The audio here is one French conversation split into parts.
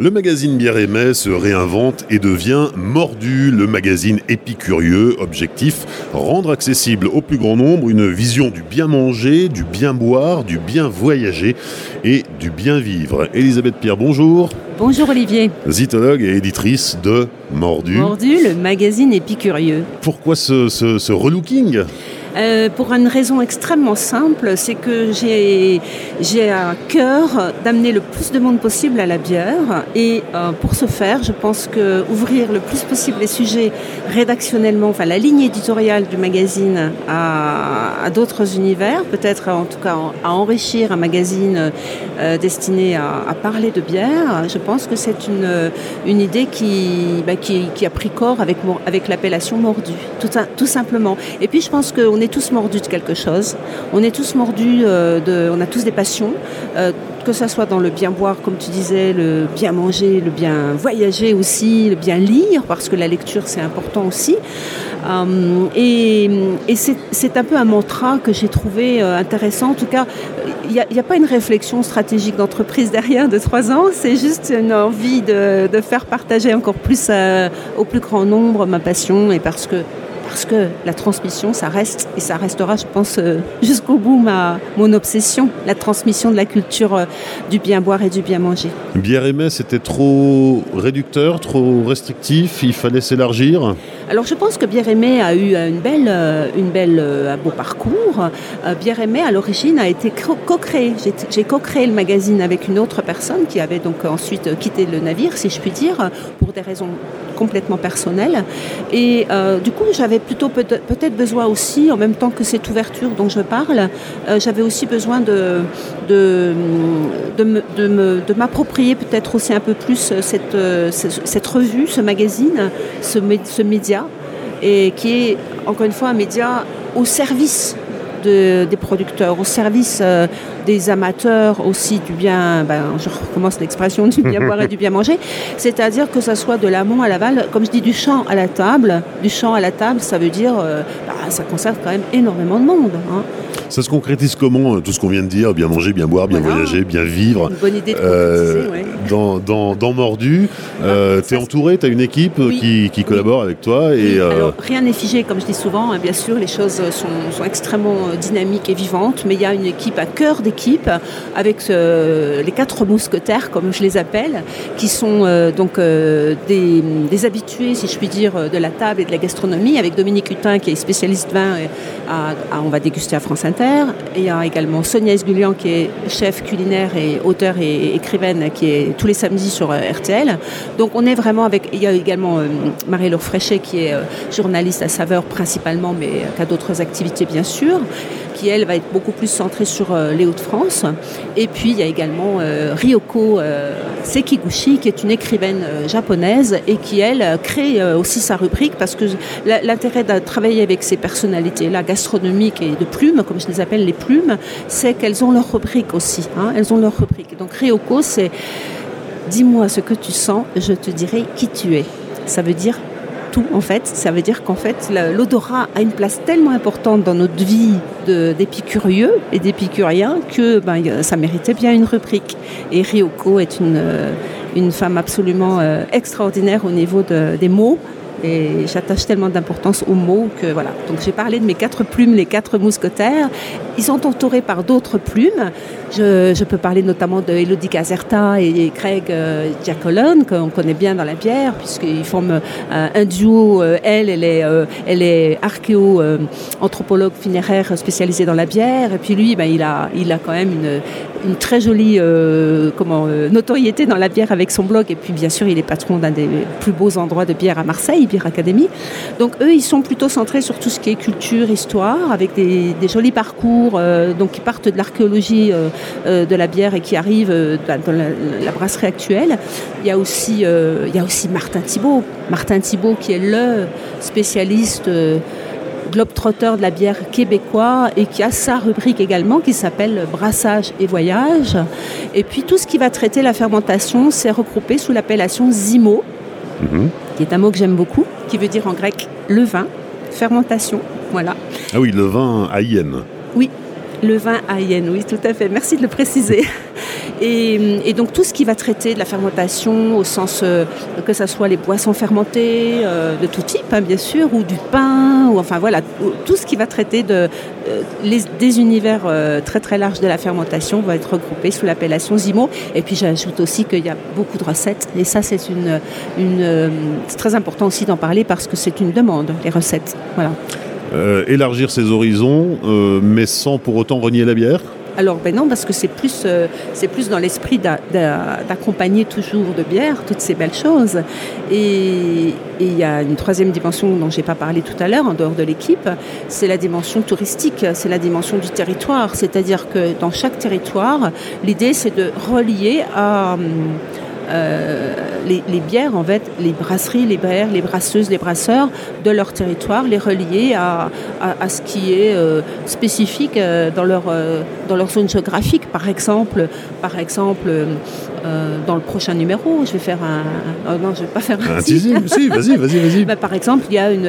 Le magazine Bière et Mets se réinvente et devient Mordu, le magazine épicurieux. Objectif rendre accessible au plus grand nombre une vision du bien manger, du bien boire, du bien voyager et du bien vivre. Elisabeth Pierre, bonjour. Bonjour Olivier. Zytologue et éditrice de Mordu. Mordu, le magazine épicurieux. Pourquoi ce, ce, ce relooking? Euh, pour une raison extrêmement simple, c'est que j'ai à cœur d'amener le plus de monde possible à la bière. Et euh, pour ce faire, je pense que ouvrir le plus possible les sujets rédactionnellement, enfin la ligne éditoriale du magazine à, d'autres univers, peut-être en tout cas à enrichir un magazine euh, destiné à, parler de bière, je pense que c'est une, idée qui, bah, qui, a pris corps avec, l'appellation mordu, tout, tout simplement. Et puis je pense qu'on est tous mordus de quelque chose. On est tous mordus euh, de, on a tous des passions, euh, que ce soit dans le bien boire, comme tu disais, le bien manger, le bien voyager aussi, le bien lire, parce que la lecture c'est important aussi. Euh, et, c'est un peu un mantra que j'ai trouvé intéressant. En tout cas, il n'y a, pas une réflexion stratégique d'entreprise derrière de trois ans, c'est juste une envie de, faire partager encore plus au plus grand nombre ma passion et parce que parce que la transmission, ça reste et ça restera, je pense, euh, jusqu'au bout ma, mon obsession, la transmission de la culture euh, du bien boire et du bien manger. Bière et c'était trop réducteur, trop restrictif, il fallait s'élargir Alors je pense que mets a eu une belle, une belle, un beau parcours. Et mets, à l'origine, a été co-créé. J'ai co-créé le magazine avec une autre personne qui avait donc ensuite quitté le navire, si je puis dire, pour des raisons complètement personnelles. Et euh, du coup, j'avais plutôt peut-être peut besoin aussi, en même temps que cette ouverture dont je parle, euh, j'avais aussi besoin de, m'approprier peut-être aussi un peu plus cette, revue, ce magazine, ce média, et qui est encore une fois un média au service de, des producteurs, au service euh, des amateurs aussi du bien, ben, je recommence l'expression du bien boire et du bien manger, c'est-à-dire que ça soit de l'amont à l'aval, comme je dis du champ à la table, du champ à la table, ça veut dire, euh, ben, ça concerne quand même énormément de monde. Hein. Ça se concrétise comment, tout ce qu'on vient de dire Bien manger, bien boire, bien voilà. voyager, bien vivre Une bonne idée de euh, ouais. dans, dans, dans, Mordu, euh, tu es entouré, tu as une équipe oui. qui, qui, collabore oui. avec toi et, oui. Alors, rien n'est figé, comme je dis souvent, hein, bien sûr, les choses sont, sont, extrêmement dynamiques et vivantes, mais il y a une équipe à cœur d'équipe avec euh, les quatre mousquetaires, comme je les appelle, qui sont euh, donc euh, des, des, habitués, si je puis dire, de la table et de la gastronomie, avec Dominique Hutin, qui est spécialiste vin, à, on va déguster à France Inter. Il y a également Sonia Esgulian qui est chef culinaire et auteur et écrivaine qui est tous les samedis sur RTL. Donc on est vraiment avec. Il y a également euh, Marie-Laure Fréchet qui est euh, journaliste à saveur principalement, mais qui a d'autres activités bien sûr qui elle va être beaucoup plus centrée sur euh, les Hauts-de-France. Et puis il y a également euh, Ryoko euh, Sekiguchi qui est une écrivaine japonaise et qui elle crée aussi sa rubrique parce que l'intérêt de travailler avec ces personnalités là gastronomiques et de plumes, comme je les appelle les plumes, c'est qu'elles ont leur rubrique aussi. Hein, elles ont leur rubrique. Donc Ryoko c'est dis-moi ce que tu sens, je te dirai qui tu es. Ça veut dire tout en fait. Ça veut dire qu'en fait l'odorat a une place tellement importante dans notre vie d'épicurieux et d'épicuriens que ben, ça méritait bien une rubrique. Et Ryoko est une, une femme absolument euh, extraordinaire au niveau de, des mots et j'attache tellement d'importance aux mots que voilà. Donc j'ai parlé de mes quatre plumes, les quatre mousquetaires. Ils sont entourés par d'autres plumes. Je, je, peux parler notamment de Elodie Caserta et Craig euh, qu'on connaît bien dans la bière, puisqu'ils forment euh, un duo. Euh, elle, elle est, euh, elle est archéo-anthropologue funéraire spécialisée dans la bière. Et puis lui, ben, il, a, il a quand même une, une très jolie comment, notoriété dans la bière avec son blog. Et puis bien sûr, il est patron d'un des plus beaux endroits de bière à Marseille, Bière Academy. Donc eux, ils sont plutôt centrés sur tout ce qui est culture, histoire, avec des, des jolis parcours, donc qui partent de l'archéologie de la bière et qui arrivent euh, dans la, la, brasserie actuelle. Il y a aussi, euh, il y a aussi Martin Thibault. Martin Thibault qui est le spécialiste globe-trotteur de la bière québécois et qui a sa rubrique également qui s'appelle brassage et voyage. Et puis tout ce qui va traiter la fermentation, c'est regroupé sous l'appellation Zimo, -hmm. qui est un mot que j'aime beaucoup, qui veut dire en grec le vin, fermentation. Voilà. Ah oui, le vin haïenne. Oui, le vin haïenne, oui, tout à fait. Merci de le préciser. Et, donc tout ce qui va traiter de la fermentation au sens que ce soit les boissons fermentées de tout type, hein, bien sûr, ou du pain, ou enfin voilà, tout ce qui va traiter de, des univers très très larges de la fermentation va être regroupé sous l'appellation Zimo. Et puis j'ajoute aussi qu'il y a beaucoup de recettes, et ça c'est une, une très important aussi d'en parler parce que c'est une demande, les recettes. Voilà. Euh, élargir ses horizons, euh, mais sans pour autant renier la bière alors ben non, parce que c'est plus, euh, c'est plus dans l'esprit d'accompagner toujours de bière toutes ces belles choses. Et il y a une troisième dimension dont je n'ai pas parlé tout à l'heure, en dehors de l'équipe, c'est la dimension touristique, c'est la dimension du territoire. C'est-à-dire que dans chaque territoire, l'idée c'est de relier à... Euh, les, bières, en fait, les brasseries, les bières, les brasseuses, les brasseurs de leur territoire, les relier à, ce qui est euh, spécifique euh, dans, leur, dans leur zone géographique. Par exemple, par exemple dans le prochain numéro, je vais faire un. Oh non, je vais pas faire un. un si, vas-y, vas-y, vas-y. Bah, par exemple, il y a une,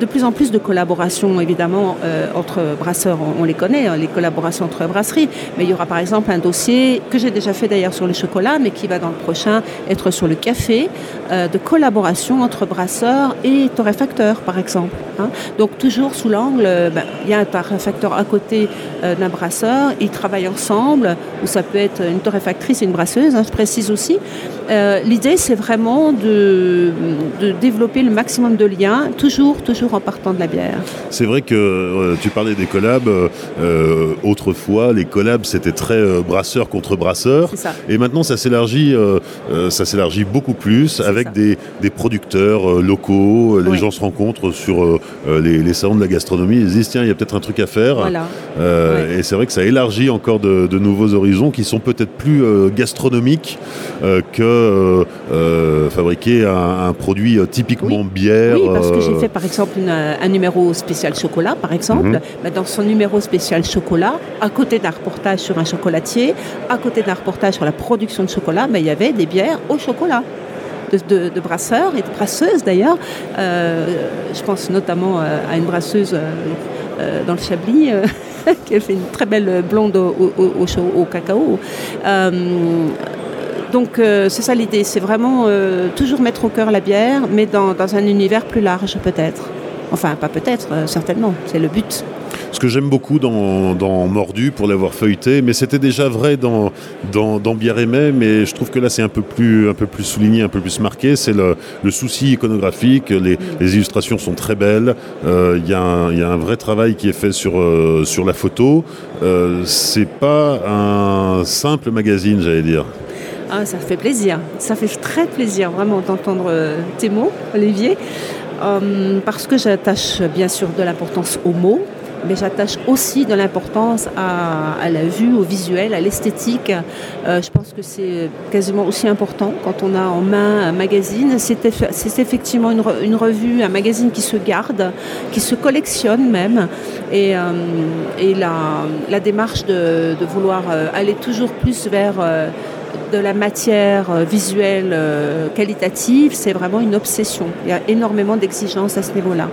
de plus en plus de collaborations, évidemment, entre brasseurs, on, les connaît, hein, les collaborations entre brasseries, mais il y aura par exemple un dossier que j'ai déjà fait d'ailleurs sur le chocolat, mais qui va dans le prochain être sur le café, euh, de collaboration entre brasseurs et torréfacteurs, par exemple. Hein. Donc toujours sous l'angle, euh, ben, il y a un torréfacteur à côté euh, d'un brasseur, ils travaillent ensemble, ou ça peut être une torréfactrice et une brasseuse, hein, je précise aussi. L'idée, c'est vraiment de, de, développer le maximum de liens, toujours, toujours en partant de la bière. C'est vrai que tu parlais des collabs. autrefois, les collabs, c'était très brasseur contre brasseur. Et maintenant, ça s'élargit euh, ça s'élargit beaucoup plus avec des, producteurs euh, locaux. Les gens se rencontrent sur euh, les, salons de la gastronomie. Ils disent tiens, il y a peut-être un truc à faire. Et c'est vrai que ça élargit encore de, nouveaux horizons qui sont peut-être plus gastronomiques que fabriquer un, produit typiquement bière. Oui, parce que j'ai fait par exemple un numéro spécial chocolat, par exemple. Mhm. Bah, dans son numéro spécial chocolat, à côté d'un reportage sur un chocolatier, à côté d'un reportage sur la production de chocolat, bah, il y avait des bières au chocolat. De, brasseurs et de brasseuses d'ailleurs. Euh, je pense notamment euh, à une brasseuse euh, dans le Chablis qui a fait une très belle blonde au, au, cacao. Donc c'est ça l'idée, c'est vraiment toujours mettre au cœur la bière, mais dans un univers plus large peut-être. Enfin, pas peut-être, certainement, c'est le but. Ce que j'aime beaucoup dans, Mordu, pour l'avoir feuilleté, mais c'était déjà vrai dans, dans, dans Bière Aimé, mais je trouve que là c'est un peu plus, un peu plus souligné, un peu plus marqué, c'est le, souci iconographique, les, illustrations sont très belles, euh, il y, a un vrai travail qui est fait sur, euh, sur la photo, euh, c'est pas un simple magazine, j'allais dire. Ah, ça fait plaisir, ça fait très plaisir vraiment d'entendre tes mots, Olivier. parce que j'attache bien sûr de l'importance aux mots, mais j'attache aussi de l'importance à, la vue, au visuel, à l'esthétique. Euh, je pense que c'est quasiment aussi important quand on a en main un magazine. C'est effectivement une, revue, un magazine qui se garde, qui se collectionne même. Et, euh, la, démarche de, vouloir euh, aller toujours plus vers de la matière visuelle qualitative, c'est vraiment une obsession. Il y a énormément d'exigences à ce niveau-là.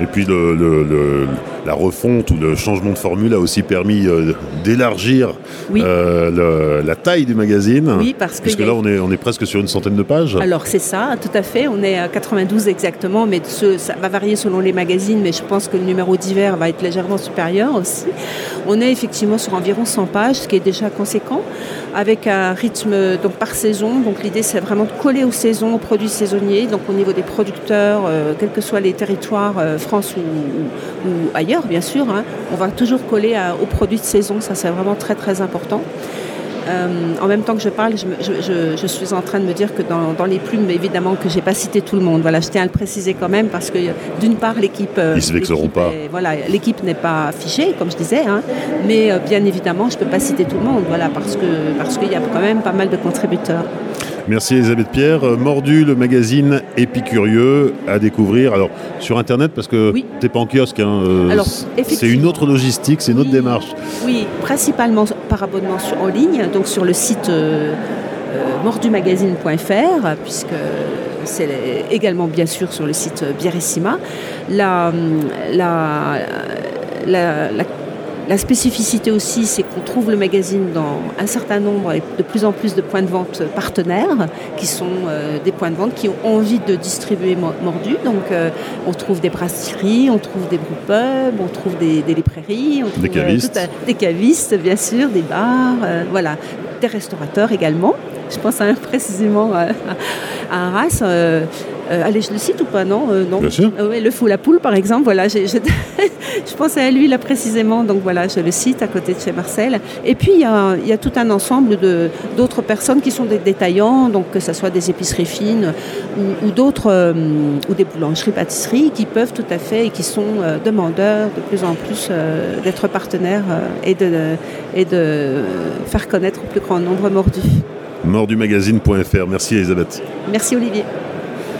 Et puis le, la refonte ou le changement de formule a aussi permis euh, d'élargir euh, la taille du magazine. Oui, parce que. là, on, est, on est presque sur une centaine de pages. Alors, c'est ça, tout à fait. On est à 92 exactement, mais ça va varier selon les magazines, mais je pense que le numéro d'hiver va être légèrement supérieur aussi. On est effectivement sur environ 100 pages, ce qui est déjà conséquent, avec un rythme donc, par saison. Donc, l'idée, c'est vraiment de coller aux saisons, aux produits saisonniers. Donc, au niveau des producteurs, euh, quels que soient les territoires, France ou, ou ailleurs bien sûr. Hein. On va toujours coller aux produits de saison, ça c'est vraiment très très important. Euh, en même temps que je parle, je, suis en train de me dire que dans, les plumes, évidemment que j'ai pas cité tout le monde. Voilà, je tiens à le préciser quand même parce que d'une part l'équipe, euh, ils se vexeront pas. voilà, l'équipe n'est pas affichée comme je disais, hein. mais euh, bien évidemment je peux pas citer tout le monde. Voilà, parce que parce qu'il y a quand même pas mal de contributeurs. Merci Elisabeth Pierre. Euh, Mordu, le magazine épicurieux à découvrir. Alors sur internet parce que tu n'es pas en kiosque. Hein, euh, c'est une autre logistique, c'est une autre démarche. Oui, principalement par abonnement en ligne, donc sur le site euh, mordumagazine.fr, puisque c'est également bien sûr sur le site Bierissima. La, la, la la spécificité aussi, c'est qu'on trouve le magazine dans un certain nombre et de plus en plus de points de vente partenaires, qui sont des points de vente qui ont envie de distribuer Mordu. Donc on trouve des brasseries, on trouve des pubs, on trouve des, librairies, on trouve des cavistes. des cavistes, bien sûr, des bars, voilà, des restaurateurs également. Je pense hein, précisément à, à Arras. Euh, euh, allez, je le cite ou pas Non, euh, non. Bien sûr. le fou la poule, par exemple. Voilà, je pensais à lui là précisément. Donc voilà, je le cite à côté de chez Marcel. Et puis il y a, tout un ensemble d'autres personnes qui sont des détaillants, donc que ce soit des épiceries fines ou, d'autres ou des boulangeries, pâtisseries, qui peuvent tout à fait et qui sont demandeurs de plus en plus d'être partenaires et de et de faire connaître au plus grand nombre mordus mordumagazine.fr. Merci Elisabeth. Merci Olivier.